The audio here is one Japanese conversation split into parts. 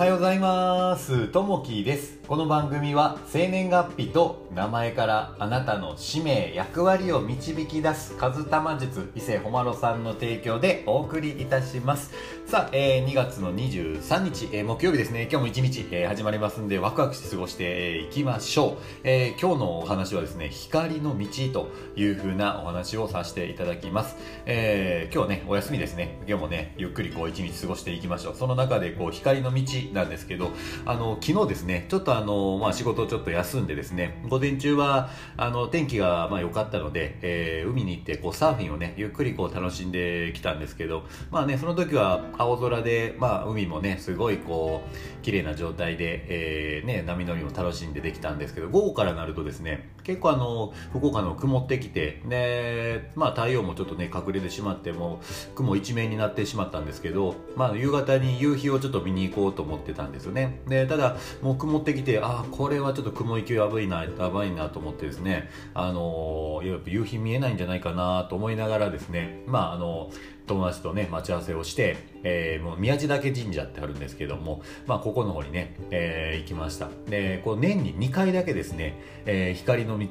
はようございます。ともきです。この番組は生年月日と名前からあなたの使命役割を導き出すカズタマ術伊勢ほまろさんの提供でお送りいたします。さあ、えー、2月の23日、えー、木曜日ですね。今日も一日、えー、始まりますんでワクワクして過ごしていきましょう、えー、今日のお話はですね光の道という風なお話をさせていただきます、えー、今日ねお休みですね。今日もねゆっくりこう一日過ごしていきましょう。その中でこう光の道なんですけどあの昨日ですねちょっとあの、まあ、仕事をちょっと休んでですね午前中はあの天気がまあ良かったので、えー、海に行ってこうサーフィンをねゆっくりこう楽しんできたんですけどまあねその時は青空で、まあ、海もねすごいこう綺麗な状態で、えー、ね、波乗りも楽しんでできたんですけど午後からなるとですね結構あの福岡の曇ってきてねまあ太陽もちょっとね隠れてしまっても雲一面になってしまったんですけどまあ夕方に夕日をちょっと見に行こうと思ってたんですよね。でただもう曇ってきてああこれはちょっと雲行きやばいなやばいなと思ってですねあのやっぱ夕日見えないんじゃないかなと思いながらですねまああの友達とね待ち合わせをして、えー、もう宮地岳神社ってあるんですけども、まあ、ここの方にね、えー、行きました。でこう年に2回だけですね、えー、光の道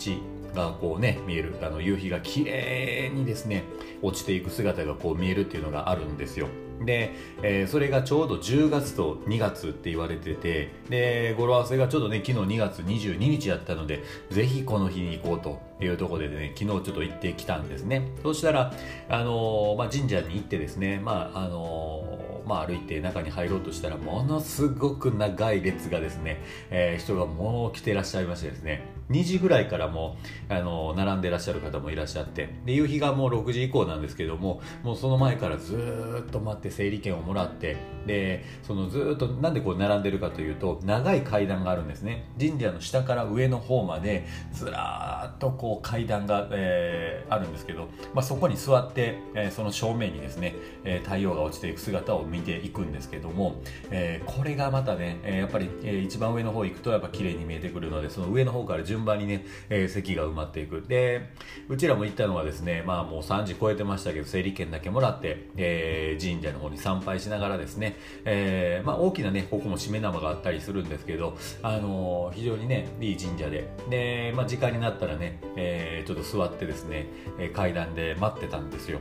がこうね見える。あの夕日が綺麗にですね落ちていく姿がこう見えるっていうのがあるんですよ。で、えー、それがちょうど10月と2月って言われててで語呂合わせがちょうどね昨日2月22日やったのでぜひこの日に行こうというところでね昨日ちょっと行ってきたんですね。そしたら、あのー、まあ、神社に行ってですね、まああのーまあ、歩いて中に入ろうとしたらものすごく長い列がですね、え、人がもう来てらっしゃいましてですね2時ぐらいからもあの並んでらっしゃる方もいらっしゃってで夕日がもう6時以降なんですけどももうその前からずっと待って整理券をもらってでそのずっとなんでこう並んでるかというと長い階段があるんですね。神社の下から上の方までずらーっとこう階段が、えー、あるんですけど、まあ、そこに座って、えー、その正面にですね、えー、太陽が落ちていく姿を見ていくんですけども、え、これがまたね、え、やっぱり、えー、一番上の方行くとやっぱ綺麗に見えてくるのでその上の方から順番にね、えー、席が埋まっていく。でうちらも行ったのはですねまあもう3時超えてましたけど整理券だけもらって、えー、神社の方に参拝しながらですね、えー、まあ大きなねここもしめ縄があったりするんですけど、あのー、非常にねいい神社で。で、まあ、時間になったらね、えー、ちょっと座ってですね階段で待ってたんですよ。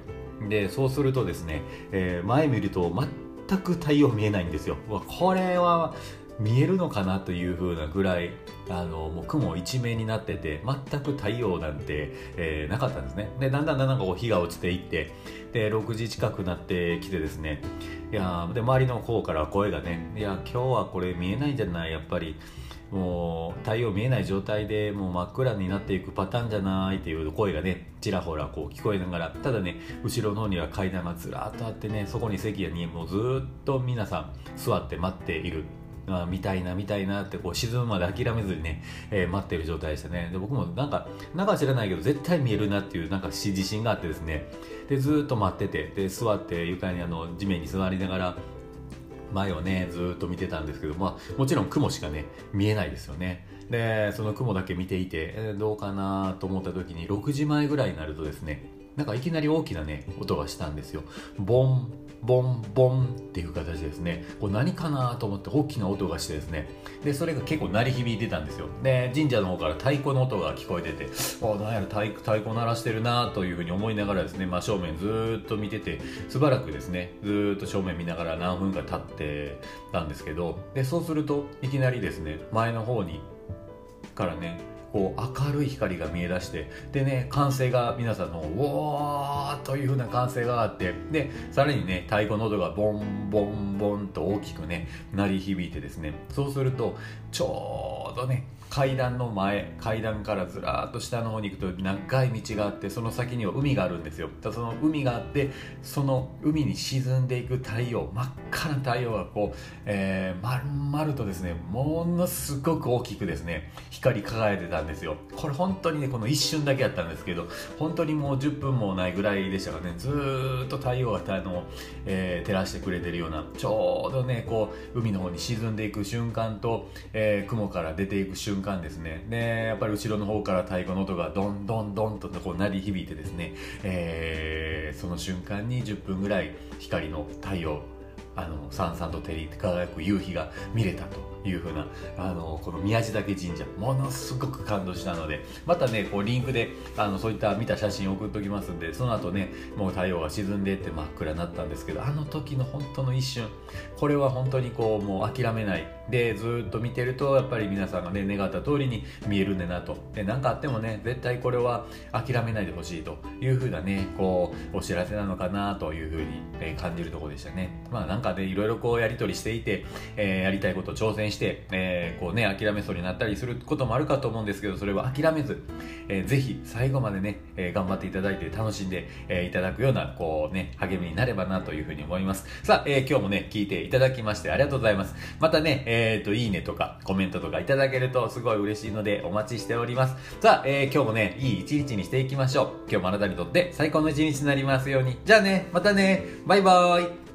でそうするとですね、えー、前見ると全く太陽見えないんですよ。これは見えるのかなという風なぐらいあのもう雲一面になってて全く太陽なんて、えー、なかったんですね。でだんだんだんだんこう日が落ちていってで6時近くなってきてですね。いやで周りの方から声がねいや今日はこれ見えないんじゃない？やっぱりもう太陽見えない状態でもう真っ暗になっていくパターンじゃないっていう声がねちらほらこう聞こえながら。ただね後ろの方には階段がずらっとあってねそこに席にもうずっと皆さん座って待っている。あ見たいな見たいなってこう沈むまで諦めずにね、えー、待ってる状態でしたね。で僕もなんかなんか知らないけど絶対見えるなっていうなんか自信があってですね。でずっと待っててで座って床にあの地面に座りながら前をねずっと見てたんですけど、まあ、もちろん雲しかね見えないですよね。でその雲だけ見ていて、え、どうかなと思った時に6時前ぐらいになるとですねなんかいきなり大きなね音がしたんですよ。ボンボンボンっていう形ですね。これ何かなと思って大きな音がしてですね。でそれが結構鳴り響いてたんですよ。で神社の方から太鼓の音が聞こえててあ何やろ太太鼓鳴らしてるなというふうに思いながらですね真正面ずっと見ててしばらくですねずっと正面見ながら何分か経ってたんですけどでそうするといきなりですね前の方にからねこう明るい光が見え出してでね歓声が皆さんの「ウォー!」というふうな歓声があってでさらにね太鼓の音がボンボンボンと大きくね鳴り響いてですねそうするとちょうどね階段の前階段からずらっと下の方に行くと長い道があってその先には海があるんですよ。その海があってその海に沈んでいく太陽真っ赤な太陽がこう、えー、丸々とですねものすごく大きくですね光り輝いてたんですよ。これ本当にねこの一瞬だけやったんですけど本当にもう10分もないぐらいでしたからねずっと太陽があの、えー、照らしてくれてるようなちょうどねこう海の方に沈んでいく瞬間と、えー、雲から出ていく瞬間瞬間ですね。でやっぱり後ろの方から太鼓の音がどんどんどんとこう鳴り響いてですね、えー、その瞬間に10分ぐらい光の太陽あのさんさんと照り輝く夕日が見れたというふうなあのこの宮地岳神社ものすごく感動したのでまたねこうリンクであのそういった見た写真送っときますんでその後ねもう太陽が沈んでって真っ暗になったんですけどあの時の本当の一瞬これは本当にこうもう諦めない。でずっと見てるとやっぱり皆さんがね願った通りに見えるんだなと。何かあってもね絶対これは諦めないでほしいというふうなねこうお知らせなのかなというふうに、感じるところでしたね。まあなんかねいろいろこうやり取りしていて、えー、やりたいこと挑戦して、えー、こうね諦めそうになったりすることもあるかと思うんですけどそれは諦めず、えー、ぜひ最後までね、えー、頑張っていただいて楽しんで、えー、いただくようなこうね励みになればなというふうに思います。さあ、えー、今日もね聞いていただきましてありがとうございます。またねえっ、ー、といいねとかコメントとかいただけるとすごい嬉しいのでお待ちしております。さあ、えー、今日もねいい一日にしていきましょう。今日もあなたにとって最高の一日になりますように。じゃあねまたね。バイバーイ。